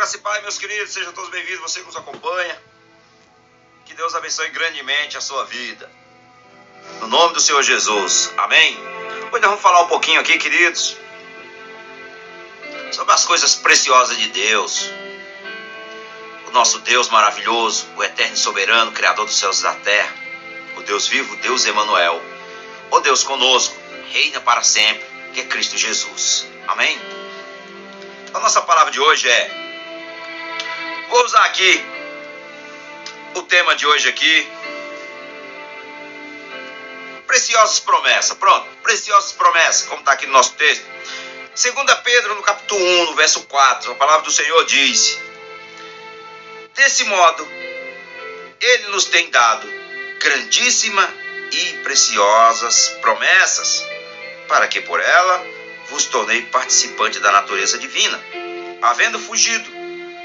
Graça e Pai, meus queridos, sejam todos bem-vindos, você que nos acompanha. Que Deus abençoe grandemente a sua vida. No nome do Senhor Jesus. Amém. Hoje nós vamos falar um pouquinho aqui, queridos, sobre as coisas preciosas de Deus. O nosso Deus maravilhoso, o eterno soberano, Criador dos céus e da terra. O Deus vivo, Deus Emanuel. O Deus conosco, reina para sempre, que é Cristo Jesus. Amém. A nossa palavra de hoje é Vou usar aqui o tema de hoje aqui. Preciosas promessas. Pronto, preciosas promessas, como está aqui no nosso texto. 2 Pedro, no capítulo 1, no verso 4, a palavra do Senhor diz: Desse modo, Ele nos tem dado grandíssima e preciosas promessas, para que por ela vos tornei participante da natureza divina, havendo fugido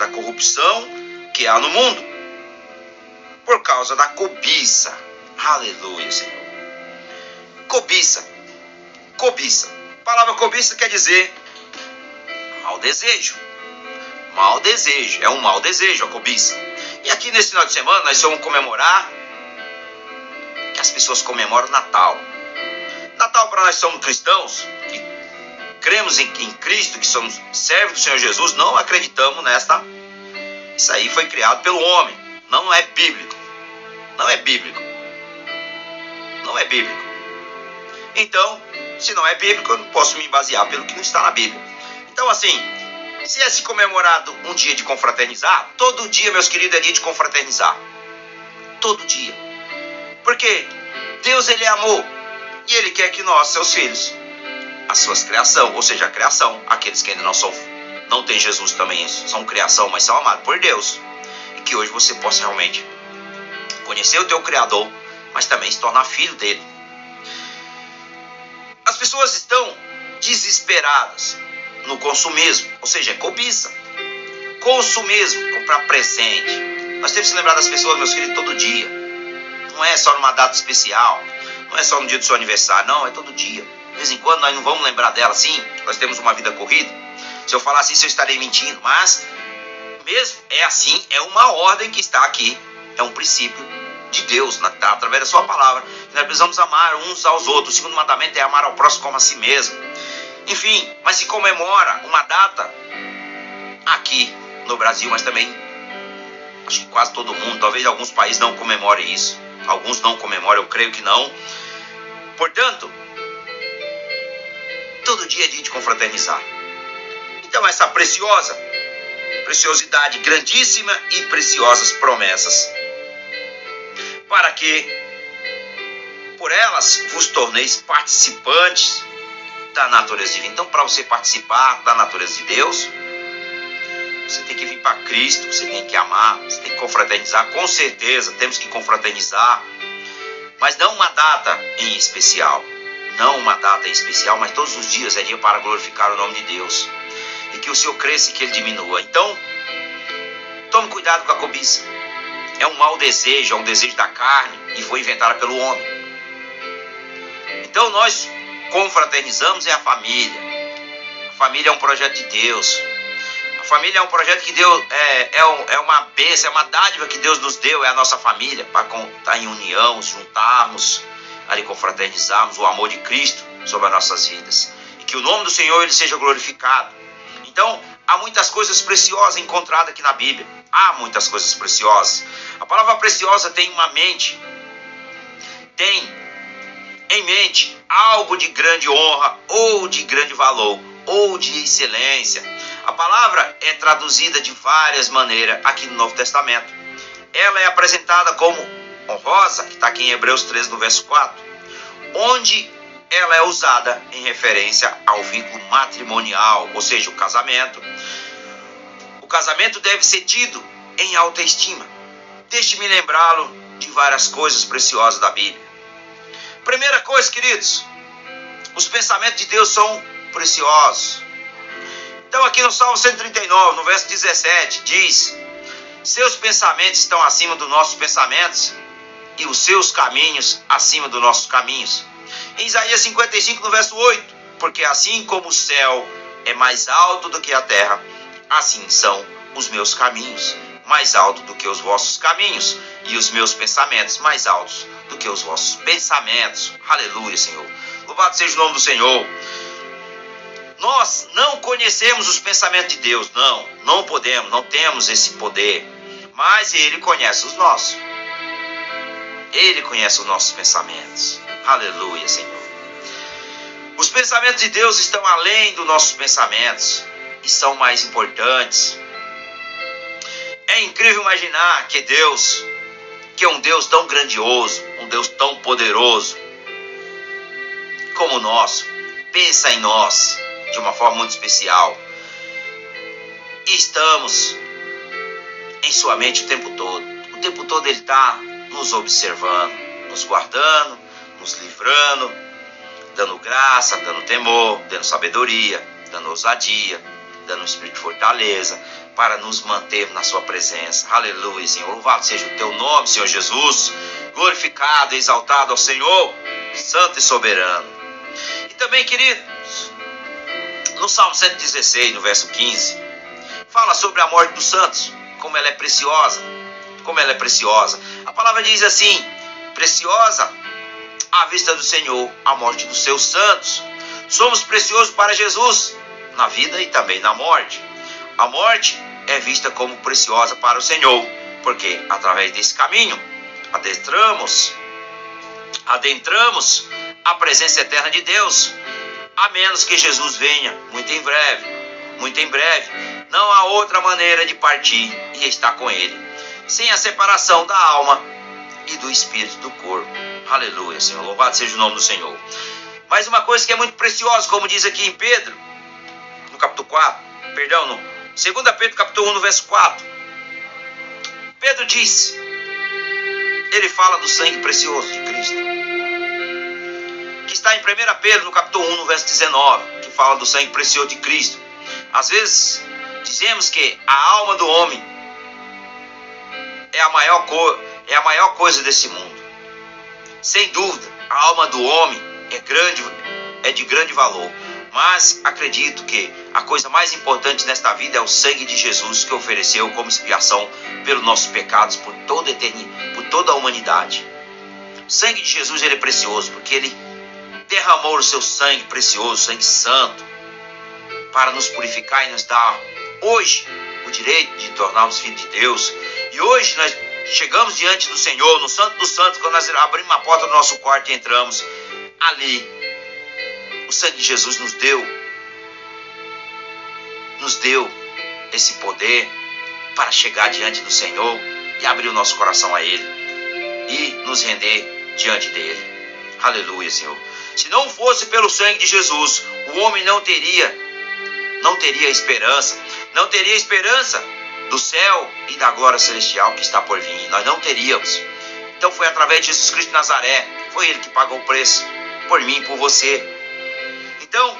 da corrupção que há no mundo, por causa da cobiça. Aleluia, Senhor. Cobiça. Cobiça. A palavra cobiça quer dizer mau desejo. Mau desejo. É um mau desejo a cobiça. E aqui nesse final de semana nós vamos comemorar que as pessoas comemoram Natal. Natal para nós somos cristãos cremos em, em Cristo, que somos servos do Senhor Jesus, não acreditamos nesta. Isso aí foi criado pelo homem, não é bíblico. Não é bíblico. Não é bíblico. Então, se não é bíblico, eu não posso me basear pelo que não está na Bíblia. Então, assim, se é se comemorado um dia de confraternizar, todo dia, meus queridos, é dia de confraternizar. Todo dia. Porque Deus, Ele é amor. E Ele quer que nós, seus filhos, as suas criação, ou seja, a criação, aqueles que ainda não são, não tem Jesus também, são criação, mas são amados por Deus. E que hoje você possa realmente conhecer o teu Criador, mas também se tornar filho dele. As pessoas estão desesperadas no consumismo, ou seja, é cobiça. Consumismo, comprar presente. Nós temos que lembrar das pessoas, meus queridos, todo dia. Não é só numa data especial, não é só no dia do seu aniversário, não, é todo dia. Vez em quando nós não vamos lembrar dela assim, nós temos uma vida corrida. Se eu falar assim, eu estarei mentindo, mas mesmo é assim, é uma ordem que está aqui, é um princípio de Deus, tá, através da sua palavra. Nós precisamos amar uns aos outros. O segundo mandamento é amar ao próximo como a si mesmo. Enfim, mas se comemora uma data aqui no Brasil, mas também acho que quase todo mundo, talvez alguns países não comemorem isso. Alguns não comemoram, eu creio que não. Portanto, todo dia é dia de confraternizar. Então, essa preciosa, preciosidade grandíssima e preciosas promessas, para que por elas vos torneis participantes da natureza divina. Então, para você participar da natureza de Deus, você tem que vir para Cristo, você tem que amar, você tem que confraternizar. Com certeza, temos que confraternizar, mas não uma data em especial não uma data especial, mas todos os dias é dia para glorificar o nome de Deus. E que o Senhor cresça e que ele diminua. Então, tome cuidado com a cobiça. É um mau desejo, é um desejo da carne e foi inventada pelo homem. Então nós confraternizamos é a família. A família é um projeto de Deus. A família é um projeto que Deus é, é, um, é uma bênção, é uma dádiva que Deus nos deu, é a nossa família, para estar em união, juntarmos, ali confraternizarmos o amor de Cristo sobre as nossas vidas. E que o nome do Senhor ele seja glorificado. Então, há muitas coisas preciosas encontradas aqui na Bíblia. Há muitas coisas preciosas. A palavra preciosa tem uma mente, tem em mente algo de grande honra, ou de grande valor, ou de excelência. A palavra é traduzida de várias maneiras aqui no Novo Testamento. Ela é apresentada como honrosa, que está aqui em Hebreus 13, no verso 4, onde ela é usada em referência ao vínculo matrimonial, ou seja, o casamento. O casamento deve ser tido em alta estima. Deixe-me lembrá-lo de várias coisas preciosas da Bíblia. Primeira coisa, queridos, os pensamentos de Deus são preciosos. Então, aqui no Salmo 139, no verso 17, diz: Seus pensamentos estão acima dos nossos pensamentos e os seus caminhos acima dos nossos caminhos. Em Isaías 55, no verso 8: Porque assim como o céu é mais alto do que a terra, assim são os meus caminhos mais alto do que os vossos caminhos, e os meus pensamentos mais altos do que os vossos pensamentos. Aleluia, Senhor. Louvado seja o nome do Senhor. Nós não conhecemos os pensamentos de Deus, não, não podemos, não temos esse poder, mas Ele conhece os nossos. Ele conhece os nossos pensamentos. Aleluia, Senhor. Os pensamentos de Deus estão além dos nossos pensamentos e são mais importantes. É incrível imaginar que Deus, que é um Deus tão grandioso, um Deus tão poderoso como o nosso, pensa em nós de uma forma muito especial. E estamos em sua mente o tempo todo. O tempo todo Ele está nos observando, nos guardando, nos livrando, dando graça, dando temor, dando sabedoria, dando ousadia, dando espírito de fortaleza, para nos manter na Sua presença. Aleluia, Senhor. Louvado seja o Teu nome, Senhor Jesus. Glorificado exaltado ao Senhor, Santo e Soberano. E também, queridos, no Salmo 116, no verso 15, fala sobre a morte dos santos, como ela é preciosa. Como ela é preciosa. A palavra diz assim: preciosa à vista do Senhor a morte dos seus santos. Somos preciosos para Jesus na vida e também na morte. A morte é vista como preciosa para o Senhor, porque através desse caminho adentramos, adentramos a presença eterna de Deus, a menos que Jesus venha muito em breve, muito em breve. Não há outra maneira de partir e estar com Ele, sem a separação da alma e do espírito do corpo. Aleluia, Senhor. Louvado seja o nome do Senhor. Mas uma coisa que é muito preciosa, como diz aqui em Pedro, no capítulo 4, perdão, no 2 Pedro capítulo 1, no verso 4. Pedro diz, ele fala do sangue precioso de Cristo. Que está em 1 Pedro, no capítulo 1, no verso 19, que fala do sangue precioso de Cristo. Às vezes, dizemos que a alma do homem é a maior, é a maior coisa desse mundo. Sem dúvida, a alma do homem é grande, é de grande valor. Mas acredito que a coisa mais importante nesta vida é o sangue de Jesus que ofereceu como expiação pelos nossos pecados por toda a eternidade, por toda a humanidade. O sangue de Jesus ele é precioso porque ele derramou o seu sangue precioso, sangue santo, para nos purificar e nos dar hoje o direito de tornarmos filhos de Deus. E hoje nós chegamos diante do Senhor, no Santo dos Santos, quando nós abrimos a porta do nosso quarto e entramos ali o sangue de Jesus nos deu, nos deu esse poder para chegar diante do Senhor e abrir o nosso coração a Ele e nos render diante dele. Aleluia, Senhor. Se não fosse pelo sangue de Jesus, o homem não teria, não teria esperança, não teria esperança do céu e da glória celestial que está por vir. Nós não teríamos. Então foi através de Jesus Cristo de Nazaré, foi Ele que pagou o preço por mim, por você, então,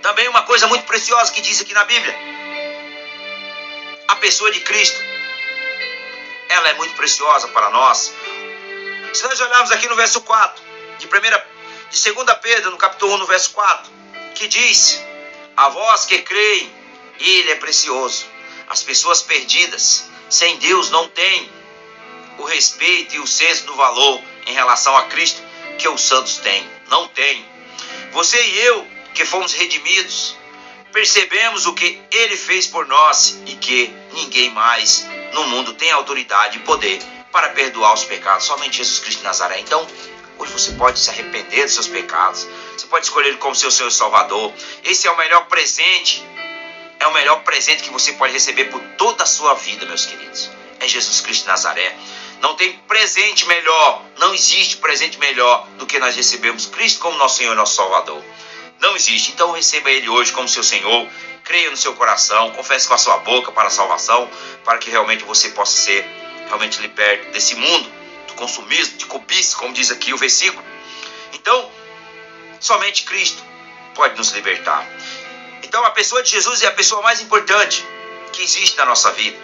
também uma coisa muito preciosa que diz aqui na Bíblia: a pessoa de Cristo, ela é muito preciosa para nós. Se nós olharmos aqui no verso 4, de, primeira, de 2 Pedro, no capítulo 1, no verso 4, que diz: A vós que creem, Ele é precioso. As pessoas perdidas, sem Deus, não têm o respeito e o senso do valor em relação a Cristo que os santos têm. Não têm. Você e eu, que fomos redimidos, percebemos o que ele fez por nós e que ninguém mais no mundo tem autoridade e poder para perdoar os pecados, somente Jesus Cristo de Nazaré. Então, hoje você pode se arrepender dos seus pecados, você pode escolher ele como seu Senhor Salvador. Esse é o melhor presente, é o melhor presente que você pode receber por toda a sua vida, meus queridos. É Jesus Cristo de Nazaré. Não tem presente melhor, não existe presente melhor do que nós recebemos Cristo como nosso Senhor e nosso Salvador. Não existe. Então receba Ele hoje como seu Senhor, creia no seu coração, confesse com a sua boca para a salvação, para que realmente você possa ser realmente liberto desse mundo, do consumismo, de cobiça, como diz aqui o versículo. Então, somente Cristo pode nos libertar. Então a pessoa de Jesus é a pessoa mais importante que existe na nossa vida.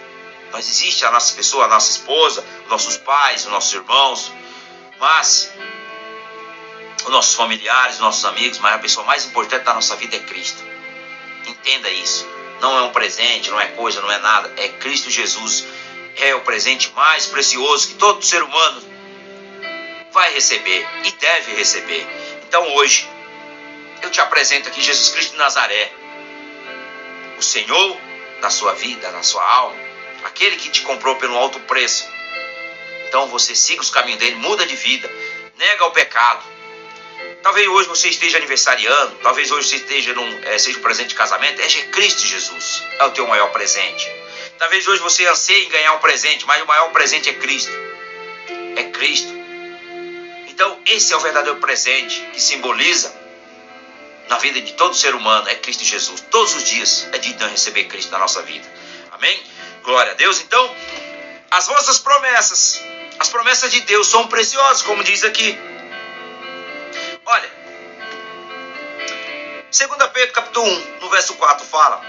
Mas existe a nossa pessoa, a nossa esposa, os nossos pais, os nossos irmãos, mas os nossos familiares, os nossos amigos, mas a pessoa mais importante da nossa vida é Cristo. Entenda isso. não é um presente, não é coisa, não é nada, é Cristo Jesus. É o presente mais precioso que todo ser humano vai receber e deve receber. Então hoje eu te apresento aqui Jesus Cristo de Nazaré, o Senhor da sua vida, da sua alma, aquele que te comprou pelo alto preço. Então você siga os caminhos dele, muda de vida, nega o pecado. Talvez hoje você esteja aniversariando, talvez hoje você esteja num, é, seja um presente de casamento, é Cristo Jesus, é o teu maior presente. Talvez hoje você anseie em ganhar um presente, mas o maior presente é Cristo. É Cristo. Então, esse é o verdadeiro presente que simboliza na vida de todo ser humano, é Cristo Jesus. Todos os dias é dia de receber Cristo na nossa vida. Amém? Glória a Deus. Então, as vossas promessas, as promessas de Deus são preciosas, como diz aqui. Olha, 2 Pedro capítulo 1, no verso 4, fala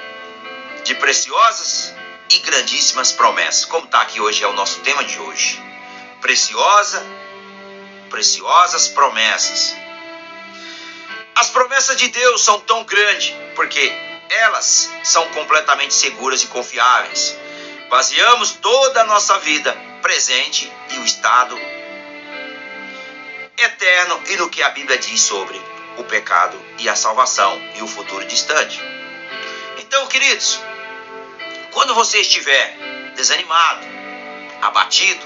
de preciosas e grandíssimas promessas. Como está aqui hoje, é o nosso tema de hoje. Preciosa, preciosas promessas. As promessas de Deus são tão grandes porque elas são completamente seguras e confiáveis. Baseamos toda a nossa vida presente e o estado eterno e no que a Bíblia diz sobre o pecado e a salvação e o futuro distante. Então, queridos, quando você estiver desanimado, abatido,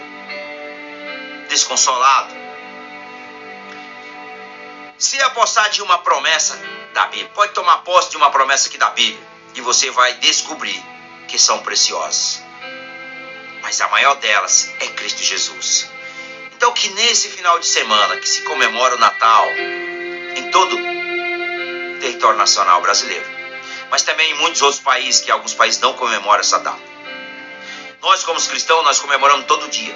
desconsolado, se apossar de uma promessa da Bíblia, pode tomar posse de uma promessa aqui da Bíblia e você vai descobrir que são preciosas. Mas a maior delas é Cristo Jesus. Então que nesse final de semana que se comemora o Natal em todo o território nacional brasileiro, mas também em muitos outros países que alguns países não comemoram essa data. Nós como cristãos nós comemoramos todo dia.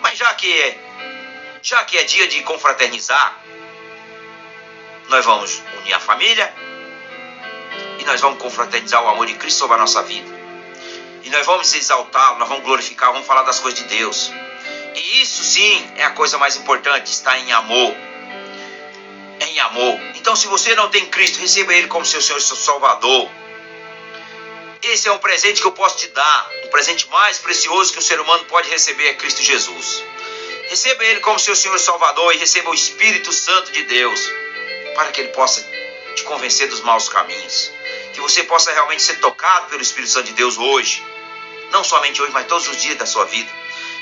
Mas já que é já que é dia de confraternizar, nós vamos unir a família e nós vamos confraternizar o amor de Cristo sobre a nossa vida. E nós vamos exaltá-lo, nós vamos glorificar, vamos falar das coisas de Deus. E isso sim é a coisa mais importante, está em amor. É em amor. Então, se você não tem Cristo, receba Ele como seu Senhor e seu Salvador. Esse é um presente que eu posso te dar. O presente mais precioso que o ser humano pode receber é Cristo Jesus. Receba Ele como seu Senhor e Salvador e receba o Espírito Santo de Deus para que Ele possa te convencer dos maus caminhos. Que você possa realmente ser tocado pelo Espírito Santo de Deus hoje. Não somente hoje, mas todos os dias da sua vida.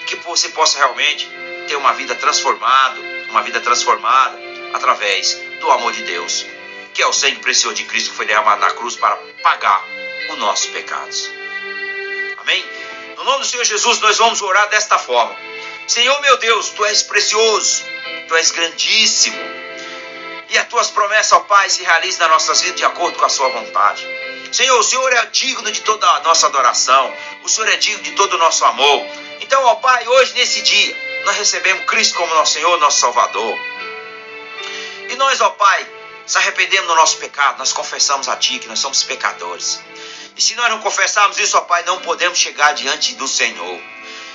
Que você possa realmente ter uma vida transformada, uma vida transformada através do amor de Deus, que é o sangue precioso de Cristo que foi derramado na cruz para pagar os nossos pecados. Amém? No nome do Senhor Jesus, nós vamos orar desta forma. Senhor meu Deus, tu és precioso, tu és grandíssimo e as tuas promessas, ó Pai, se realizem nas nossas vidas de acordo com a sua vontade. Senhor, o Senhor é digno de toda a nossa adoração, o Senhor é digno de todo o nosso amor. Então, ó Pai, hoje nesse dia, nós recebemos Cristo como nosso Senhor, nosso Salvador. E nós, ó Pai, nos arrependemos do nosso pecado, nós confessamos a Ti que nós somos pecadores. E se nós não confessarmos isso, ó Pai, não podemos chegar diante do Senhor.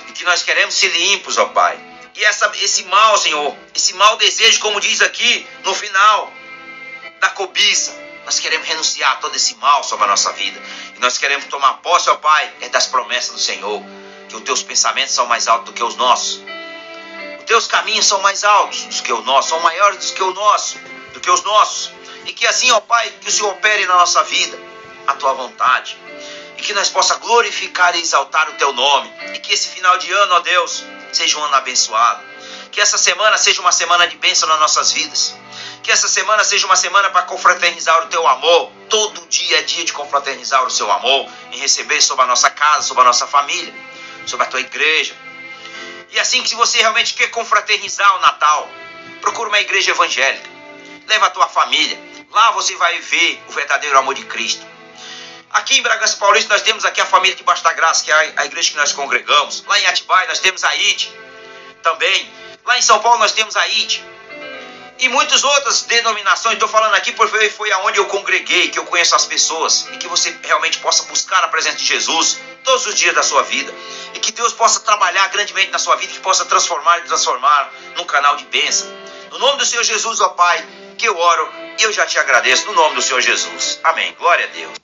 E que nós queremos ser limpos, ó Pai e essa, esse mal, Senhor, esse mau desejo, como diz aqui no final, da cobiça, nós queremos renunciar a todo esse mal sobre a nossa vida. E nós queremos tomar posse, ó Pai, é das promessas do Senhor. Que os teus pensamentos são mais altos do que os nossos. Os teus caminhos são mais altos do que os nossos, são maiores do que o nosso, do que os nossos. E que assim, ó Pai, que o Senhor opere na nossa vida a tua vontade. E que nós possa glorificar e exaltar o teu nome. E que esse final de ano, ó Deus, seja um ano abençoado. Que essa semana seja uma semana de bênção nas nossas vidas. Que essa semana seja uma semana para confraternizar o teu amor. Todo dia é dia de confraternizar o seu amor e receber sobre a nossa casa, sobre a nossa família, sobre a tua igreja. E assim que você realmente quer confraternizar o Natal, procura uma igreja evangélica. Leva a tua família. Lá você vai ver o verdadeiro amor de Cristo. Aqui em Bragança Paulista nós temos aqui a família de Basta Graça, que é a igreja que nós congregamos. Lá em Atibaia nós temos a ID também. Lá em São Paulo nós temos a ID. E muitas outras denominações, estou falando aqui porque foi aonde eu congreguei, que eu conheço as pessoas, e que você realmente possa buscar a presença de Jesus todos os dias da sua vida. E que Deus possa trabalhar grandemente na sua vida, que possa transformar e transformar num canal de bênção. No nome do Senhor Jesus, ó Pai, que eu oro e eu já te agradeço no nome do Senhor Jesus. Amém. Glória a Deus.